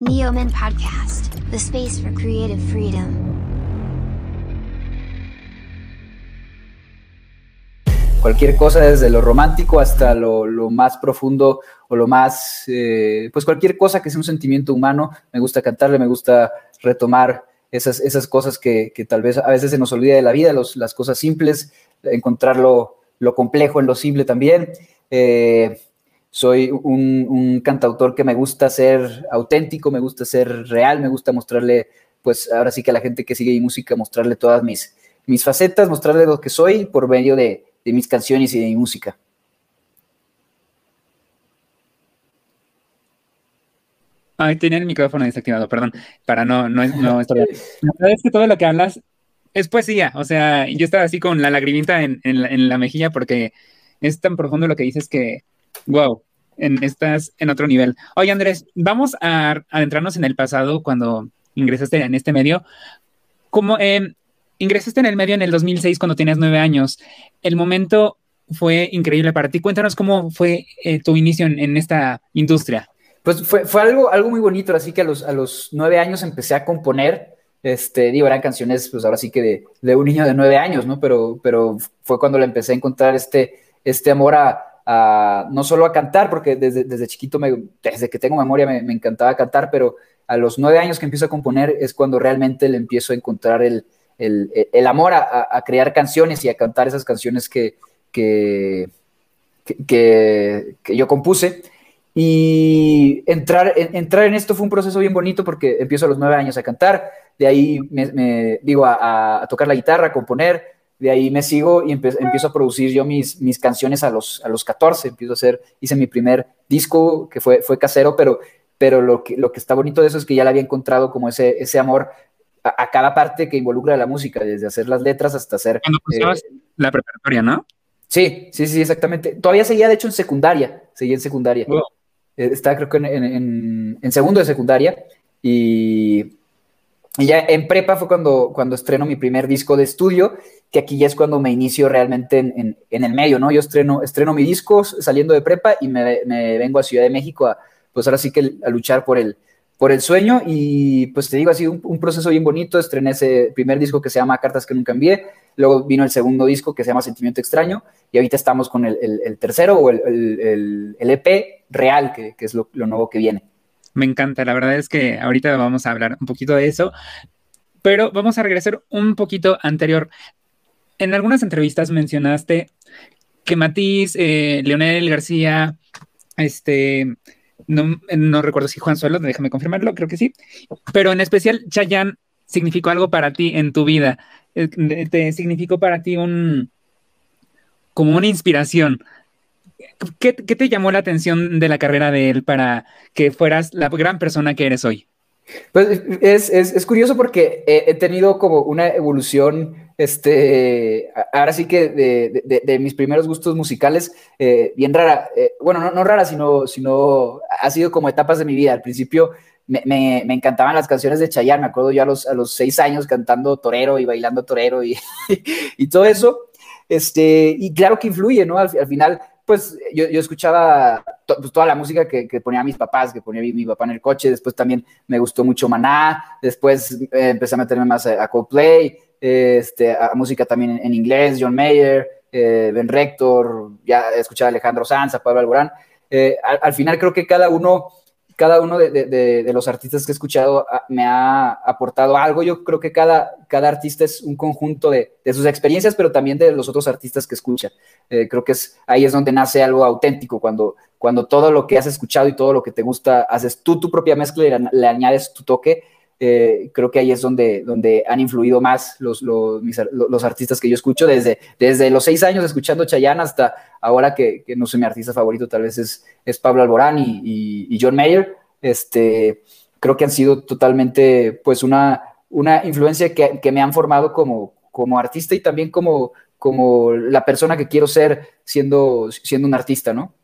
Neoman Podcast, the space for creative freedom. Cualquier cosa, desde lo romántico hasta lo, más profundo o lo más, eh, pues cualquier cosa que sea un sentimiento humano, me gusta cantarle, me gusta retomar esas, esas cosas que, que tal vez a veces se nos olvida de la vida, los, las cosas simples, encontrar lo, lo complejo en lo simple también. Eh, soy un, un, cantautor que me gusta ser auténtico, me gusta ser real, me gusta mostrarle, pues ahora sí que a la gente que sigue mi música, mostrarle todas mis, mis facetas, mostrarle lo que soy por medio de, de mis canciones y de mi música. Ay, tenía el micrófono desactivado, perdón, para no, no, no. La verdad es que todo lo que hablas es poesía, o sea, yo estaba así con la lagrimita en, en, la, en la mejilla porque es tan profundo lo que dices que, wow, en, estás en otro nivel. Oye, Andrés, vamos a adentrarnos en el pasado cuando ingresaste en este medio. Como eh, ingresaste en el medio en el 2006 cuando tenías nueve años, el momento fue increíble para ti. Cuéntanos cómo fue eh, tu inicio en, esta industria. Pues fue, fue, algo, algo muy bonito, así que a los, a los nueve años empecé a componer. Este, digo, eran canciones, pues ahora sí que de, de un niño de nueve años, ¿no? Pero, pero fue cuando le empecé a encontrar este, este amor a, no solo a cantar, porque desde, desde chiquito, me, desde que tengo memoria, me, encantaba cantar, pero a los nueve años que empiezo a componer es cuando realmente le empiezo a encontrar el, el, el amor a, a, crear canciones y a cantar esas canciones que, que, que, yo compuse. Y entrar, entrar en esto fue un proceso bien bonito porque empiezo a los nueve años a cantar, de ahí me, me digo a, a, tocar la guitarra, a componer, de ahí me sigo y empiezo a producir yo mis, mis canciones a los, a los 14, empiezo a hacer, hice mi primer disco que fue, fue casero, pero, pero lo, que, lo que está bonito de eso es que ya le había encontrado como ese, ese amor a, a cada parte que involucra la música, desde hacer las letras hasta hacer... Cuando eh, la preparatoria, ¿no? Sí, sí, sí, exactamente. Todavía seguía, de hecho, en secundaria, seguía en secundaria. Wow. Eh, estaba creo que en, en, en, segundo de secundaria y, y, ya en prepa fue cuando, cuando estreno mi primer disco de estudio, que aquí ya es cuando me inicio realmente en, en el medio, ¿no? Yo estreno, estreno mi disco saliendo de prepa y me, vengo a Ciudad de México a, pues ahora sí que a luchar por el, por el sueño y pues te digo, ha sido un, proceso bien bonito, estrené ese primer disco que se llama Cartas que nunca envié, luego vino el segundo disco que se llama Sentimiento Extraño y ahorita estamos con el, el, tercero o el, el, EP real, que, que es lo, lo, nuevo que viene. Me encanta, la verdad es que ahorita vamos a hablar un poquito de eso, pero vamos a regresar un poquito anterior. En algunas entrevistas mencionaste que Matiz, eh, Leonel García, este, no, no, recuerdo si Juan Suelo, déjame confirmarlo, creo que sí, pero en especial Chayanne significó algo para ti en tu vida, eh, te significó para ti un, como una inspiración. ¿Qué, ¿Qué, te llamó la atención de la carrera de él para que fueras la gran persona que eres hoy? Pues es, es, es curioso porque he, he, tenido como una evolución, este, ahora sí que de, de, de mis primeros gustos musicales, eh, bien rara, eh, bueno, no, no, rara, sino, sino ha sido como etapas de mi vida. Al principio me, me, me encantaban las canciones de Chayanne, me acuerdo yo a los, a los seis años cantando torero y bailando torero y, y todo eso. Este, y claro que influye, ¿no? Al, al final, pues yo, yo escuchaba pues, toda la música que, que, ponía mis papás, que ponía mi, mi, papá en el coche, después también me gustó mucho Maná, después eh, empecé a meterme más a, Coldplay, este, a música también en, inglés, John Mayer, eh, Ben Rector, ya escuchaba a Alejandro Sanz, a Pablo Alborán. Eh, al, final creo que cada uno cada uno de, de, de, los artistas que he escuchado ah, me ha aportado algo. Yo creo que cada, cada artista es un conjunto de, sus experiencias, pero también de los otros artistas que escuchan. Eh, creo que es, ahí es donde nace algo auténtico, cuando, cuando todo lo que has escuchado y todo lo que te gusta, haces tú tu propia mezcla y le, añades tu toque. Eh, creo que ahí es donde, donde han influido más los, los, los, artistas que yo escucho, desde, desde los seis años escuchando Chayanne hasta ahora que, que no sé, mi artista favorito tal vez es, es Pablo Alborán y, y, John Mayer. Este, creo que han sido totalmente, pues, una, una influencia que, que me han formado como, como artista y también como, como la persona que quiero ser siendo, siendo un artista, ¿no?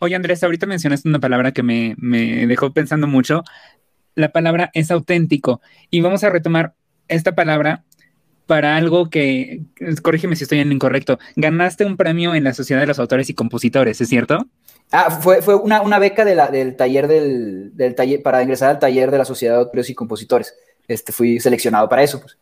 Oye, Andrés, ahorita mencionaste una palabra que me, me dejó pensando mucho, la palabra es auténtico. Y vamos a retomar esta palabra para algo que, corrígeme si estoy en incorrecto, ganaste un premio en la Sociedad de los Autores y Compositores, ¿es cierto? Ah, fue, fue una, una beca de la, del taller del, del, taller para ingresar al taller de la Sociedad de Autores y Compositores. Este, fui seleccionado para eso. Pues.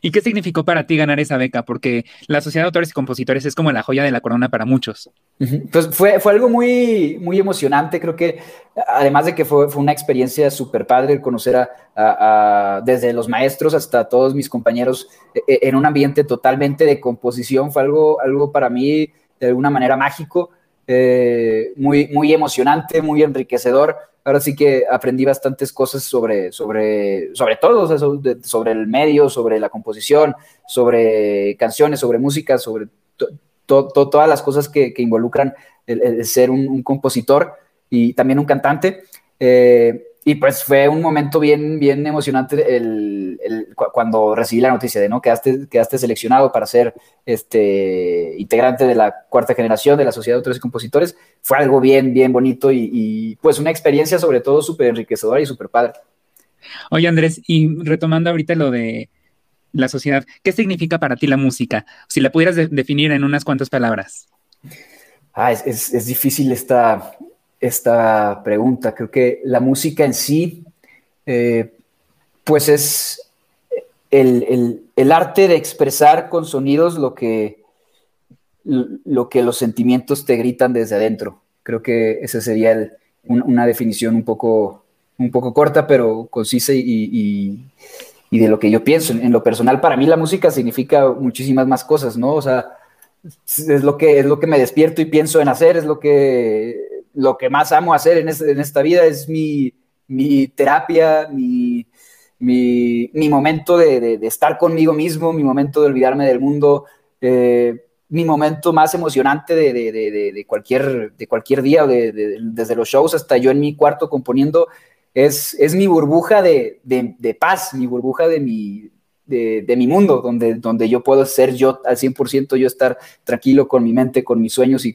¿Y qué significó para ti ganar esa beca? Porque la Sociedad de Autores y Compositores es como la joya de la corona para muchos. Pues fue, fue algo muy, muy emocionante. Creo que, además de que fue, fue una experiencia súper padre conocer a, a, desde los maestros hasta todos mis compañeros e, e, en un ambiente totalmente de composición, fue algo, algo para mí de alguna manera mágico, eh, muy, muy emocionante, muy enriquecedor ahora sí que aprendí bastantes cosas sobre, sobre, sobre todo, sobre el medio, sobre la composición, sobre canciones, sobre música, sobre todas las cosas que, involucran el, ser un, compositor y también un cantante. Eh, y pues fue un momento bien, bien emocionante el, cuando recibí la noticia de, ¿no? Quedaste, quedaste seleccionado para ser este, integrante de la cuarta generación de la Sociedad de Autores y Compositores. Fue algo bien, bien bonito y, pues una experiencia sobre todo súper enriquecedora y súper padre. Oye Andrés, y retomando ahorita lo de la sociedad, ¿qué significa para ti la música? Si la pudieras definir en unas cuantas palabras. Ah, es, es, es difícil esta, esta pregunta. Creo que la música en sí, eh, pues es el, arte de expresar con sonidos lo que, lo que los sentimientos te gritan desde adentro. Creo que esa sería una definición un poco, un poco corta, pero concisa y, de lo que yo pienso. En, lo personal, para mí la música significa muchísimas más cosas, ¿no? O sea, es lo que, es lo que me despierto y pienso en hacer, es lo que lo que más amo hacer en, esta vida es mi, terapia, mi, momento de, estar conmigo mismo, mi momento de olvidarme del mundo, eh, mi momento más emocionante de, cualquier, día, desde los shows hasta yo en mi cuarto componiendo, es, mi burbuja de, paz, mi burbuja de mi, mundo, donde, yo puedo ser yo al 100%, yo estar tranquilo con mi mente, con mis sueños y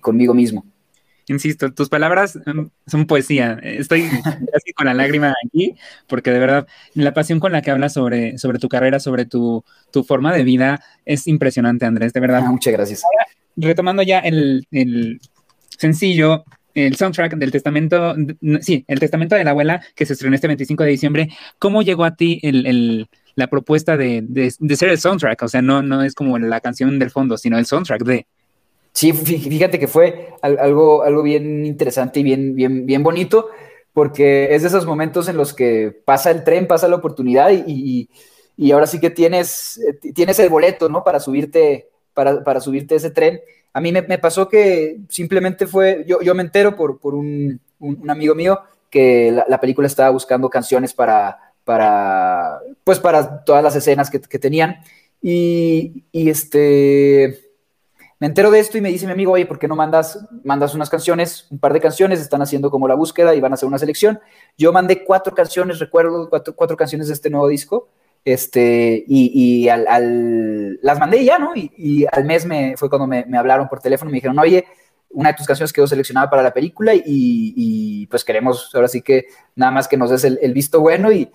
conmigo mismo insisto, tus palabras mm, son poesía. Estoy casi con la lágrima aquí, porque de verdad la pasión con la que hablas sobre, sobre tu carrera, sobre tu, forma de vida, es impresionante, Andrés, de verdad. Ah, muchas gracias. retomando ya el, sencillo, el soundtrack del Testamento, sí, el Testamento de la Abuela, que se estrenó este 25 de diciembre, ¿cómo llegó a ti la propuesta de, ser el soundtrack? O sea, no, no es como la canción del fondo, sino el soundtrack de... Sí, fíjate que fue algo, algo bien interesante y bien, bien, bien bonito, porque es de esos momentos en los que pasa el tren, pasa la oportunidad y, ahora sí que tienes, eh, tienes el boleto, ¿no? Para subirte, para, para subirte ese tren. A mí me, pasó que simplemente fue, yo, yo me entero por, por un, amigo mío que la, película estaba buscando canciones para, para, pues para todas las escenas que, que tenían. Y, y este me entero de esto y me dice mi amigo, oye, ¿por qué no mandas, mandas unas canciones, un par de canciones, están haciendo como la búsqueda y van a hacer una selección? Yo mandé cuatro canciones, recuerdo, cuatro, canciones de este nuevo disco, este, y, al, las mandé ya, ¿no? Y, al mes me, fue cuando me, hablaron por teléfono y me dijeron, oye, una de tus canciones quedó seleccionada para la película y, pues queremos ahora sí que nada más que nos des el, visto bueno y,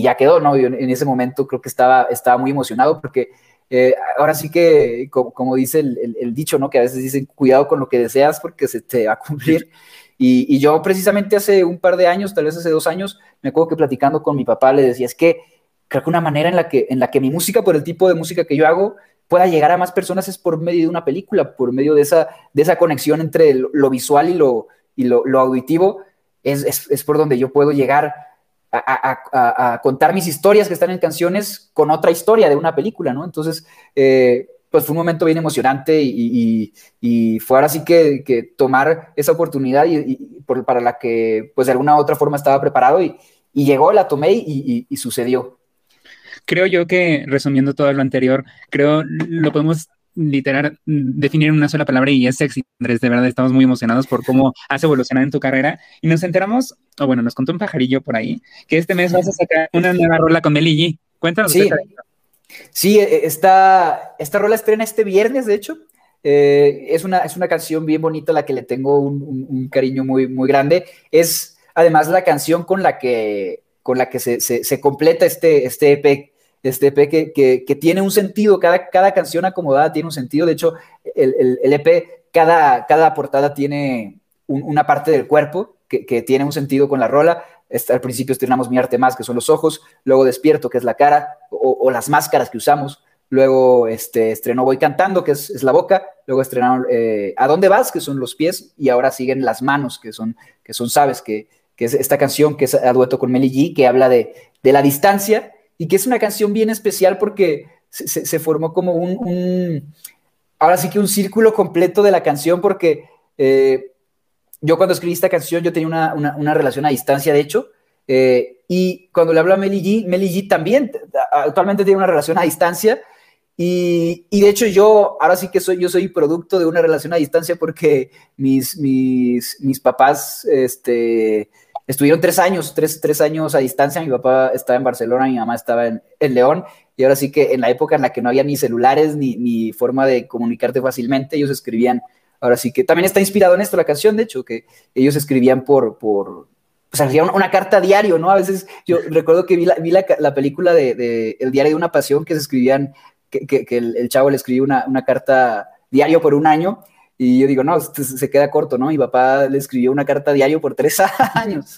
ya quedó, ¿no? Yo en ese momento creo que estaba, estaba muy emocionado porque eh, ahora sí que, como, dice el, dicho, ¿no? Que a veces dicen, cuidado con lo que deseas porque se te va a cumplir. Y, yo precisamente hace un par de años, tal vez hace dos años, me acuerdo que platicando con mi papá le decía, es que creo que una manera en la que, en la que mi música, por el tipo de música que yo hago, pueda llegar a más personas es por medio de una película, por medio de esa, de esa conexión entre lo, visual y lo, y lo, auditivo, es, es, es, por donde yo puedo llegar a, contar mis historias que están en canciones con otra historia de una película, ¿no? Entonces, eh, pues fue un momento bien emocionante y, fue ahora sí que, tomar esa oportunidad y, para la que, pues de alguna u otra forma estaba preparado y, llegó, la tomé y, sucedió. Creo yo que, resumiendo todo lo anterior, creo lo podemos literal definir en una sola palabra y es sexy, Andrés. De verdad, estamos muy emocionados por cómo has evolucionado en tu carrera. Y nos enteramos, o bueno, nos contó un pajarillo por ahí, que este mes vas a sacar una nueva rola con Meli G. Cuéntanos. Sí, sí e, esta, esta rola estrena este viernes, de hecho. Eh, es, una, es una canción bien bonita, la que le tengo un, cariño muy, muy grande. Es además la canción con la que, con la que se, se, completa este, este EP este EP que, que, tiene un sentido, cada, cada canción acomodada tiene un sentido, de hecho, el, el, EP, cada, cada portada tiene una parte del cuerpo que, que, tiene un sentido con la rola, al principio estrenamos Mi Arte Más, que son los ojos, luego Despierto, que es la cara, o, las máscaras que usamos, luego este, estrenó Voy Cantando, que es, la boca, luego estrenaron eh, A Dónde Vas, que son los pies, y ahora siguen Las Manos, que son, que son Sabes, que, que es esta canción que es a dueto con Meli G, que habla de, de la distancia, y que es una canción bien especial porque se, formó como un, ahora sí que un círculo completo de la canción, porque... Eh, yo cuando escribí esta canción, yo tenía una, relación a distancia, de hecho, eh, y cuando le hablo a Meli G, Meli G también actualmente tiene una relación a distancia, y, de hecho yo, ahora sí que soy, yo soy producto de una relación a distancia porque mis, mis, mis papás, este, estuvieron tres años, tres, tres, años a distancia. Mi papá estaba en Barcelona, mi mamá estaba en, en, León. Y ahora sí que en la época en la que no había ni celulares ni, forma de comunicarte fácilmente, ellos escribían Ahora sí que también está inspirado en esto la canción, de hecho, que ellos escribían por, por o sea, escribían una carta diario, ¿no? A veces yo recuerdo que vi la, vi la, película de, El diario de una pasión, que se escribían, que, que, el, chavo le escribió una, una, carta diario por un año, y yo digo, no, se queda corto, ¿no? Mi papá le escribió una carta diario por tres años.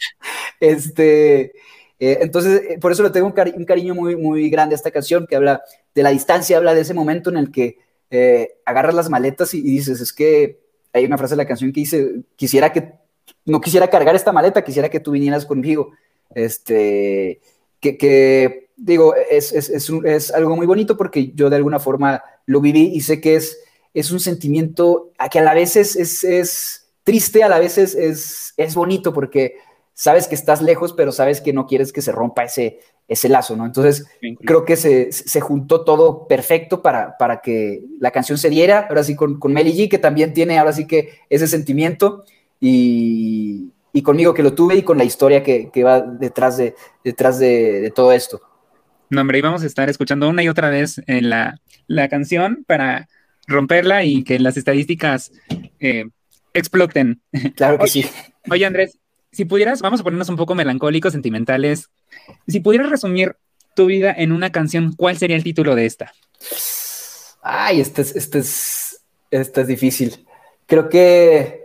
Este, eh, entonces, eh, por eso le tengo un, un, cariño muy, muy grande a esta canción, que habla de la distancia, habla de ese momento en el que eh, agarras las maletas y, dices, es que hay una frase de la canción que dice, quisiera que, no quisiera cargar esta maleta, quisiera que tú vinieras conmigo. Este, que, digo, es, es, es, algo muy bonito porque yo de alguna forma lo viví y sé que es, es un sentimiento que a la vez es, es, triste, a la vez es, es, bonito porque sabes que estás lejos, pero sabes que no quieres que se rompa ese, ese lazo, ¿no? Entonces, creo que se, se, juntó todo perfecto para, para que la canción se diera, ahora sí con, con Melly G, que también tiene ahora sí que ese sentimiento, y, y conmigo que lo tuve y con la historia que, que va detrás, de, detrás de, de, todo esto. No, hombre, y vamos a estar escuchando una y otra vez en la, la canción para romperla y que las estadísticas eh, exploten. Claro que sí. Oye, Andrés, si pudieras, vamos a ponernos un poco melancólicos, sentimentales. Si pudieras resumir tu vida en una canción, ¿cuál sería el título de esta? Ay, este es, este es, este es difícil. Creo que.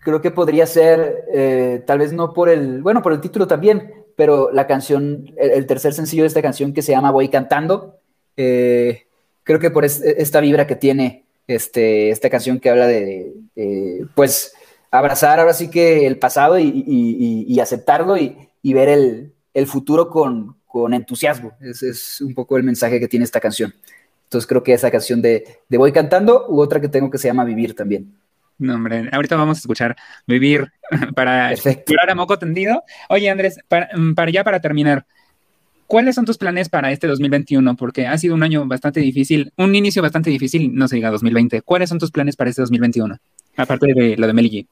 Creo que podría ser, eh, tal vez no por el, bueno, por el título también, pero la canción, el, tercer sencillo de esta canción que se llama Voy Cantando, eh, creo que por esta vibra que tiene este, esta canción que habla de pues, abrazar ahora sí que el pasado y, aceptarlo y, ver el, futuro con, entusiasmo. Ese es un poco el mensaje que tiene esta canción. Entonces creo que esa canción de, Voy Cantando u otra que tengo que se llama Vivir también. No, hombre, ahorita vamos a escuchar Vivir para explorar a moco tendido. Oye, Andrés, para, para ya para terminar, ¿cuáles son tus planes para este 2021? Porque ha sido un año bastante difícil, un inicio bastante difícil, no se diga 2020. ¿Cuáles son tus planes para este 2021? Aparte de lo de Meligi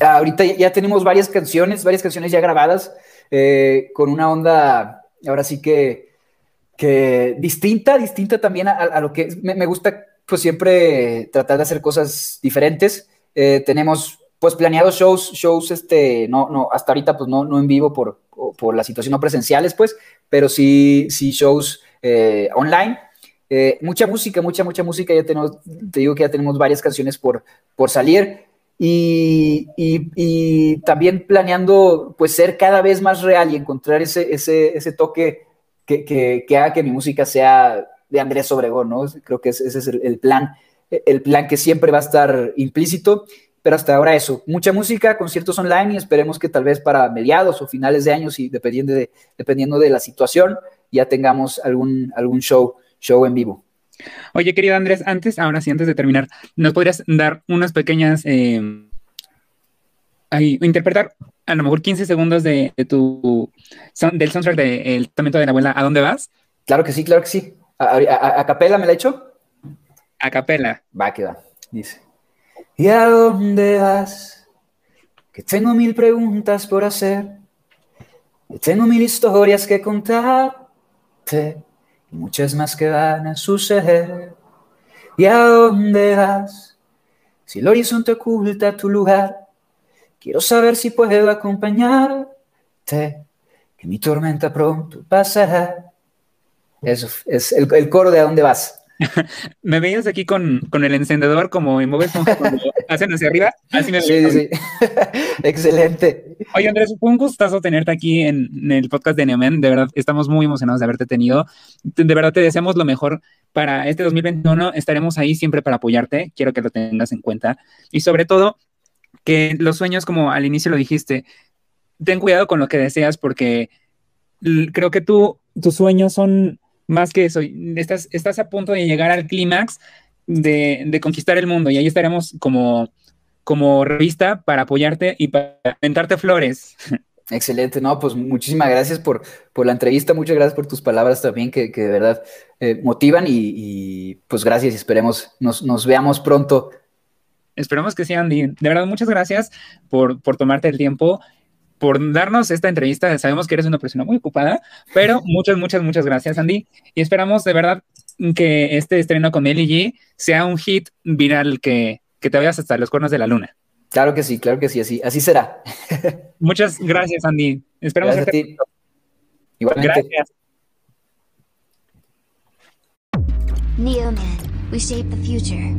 ahorita ya tenemos varias canciones, varias canciones ya grabadas, eh, con una onda, ahora sí que, que distinta, distinta también a, lo que me, gusta, pues siempre tratar de hacer cosas diferentes. Eh, tenemos pues planeados shows, shows, este, no, no, hasta ahorita pues no, no en vivo por, por la situación no presenciales, pues, pero sí, sí shows eh, online. mucha música, mucha, mucha música. Ya tenemos, te digo que ya tenemos varias canciones por, por salir y, también planeando pues ser cada vez más real y encontrar ese, ese, ese toque que, que, haga que mi música sea de Andrés Obregón, ¿no? Creo que ese, es el, plan, el plan que siempre va a estar implícito, pero hasta ahora eso, mucha música, conciertos online y esperemos que tal vez para mediados o finales de años y dependiendo de, dependiendo de la situación ya tengamos algún, algún show, show en vivo. Oye, querido Andrés, antes, ahora sí, antes de terminar, ¿nos podrías dar unas pequeñas, eh, interpretar a lo mejor 15 segundos de, tu, del soundtrack de El Testamento de la Abuela, ¿a dónde vas? Claro que sí, claro que sí. ¿A, capela me la he hecho? A capela. Va, que va. Dice. ¿Y a dónde vas? Que tengo mil preguntas por hacer. Que tengo mil historias que contarte muchas más que van a suceder. ¿Y a dónde vas? Si el horizonte oculta tu lugar, quiero saber si puedo acompañarte. que mi tormenta pronto pasará. Eso es el, el coro de a dónde vas. me veías aquí con, con, el encendedor como en Bob cuando hacen hacia arriba. Así me Sí, sí, Excelente. Oye, Andrés, fue un gustazo tenerte aquí en, en el podcast de Neomen. De verdad, estamos muy emocionados de haberte tenido. De verdad, te deseamos lo mejor para este 2021. Estaremos ahí siempre para apoyarte. Quiero que lo tengas en cuenta. Y sobre todo, que los sueños, como al inicio lo dijiste, ten cuidado con lo que deseas porque creo que tú, tus sueños son más que eso, estás, estás a punto de llegar al clímax de, de, conquistar el mundo y ahí estaremos como, como revista para apoyarte y para aventarte flores. Excelente, no, pues muchísimas gracias por, por la entrevista, muchas gracias por tus palabras también que, que de verdad eh, motivan y, y, pues gracias y esperemos nos, nos veamos pronto. Esperamos que sí, Andy. De verdad, muchas gracias por, por tomarte el tiempo por darnos esta entrevista. Sabemos que eres una persona muy ocupada, pero muchas, muchas, muchas gracias, Andy. Y esperamos de verdad que este estreno con G sea un hit viral que, que te vayas hasta los cuernos de la luna. Claro que sí, claro que sí, así, así será. Muchas gracias, Andy. Esperamos gracias a ti. Igualmente. Gracias. Neoman, we shape the future.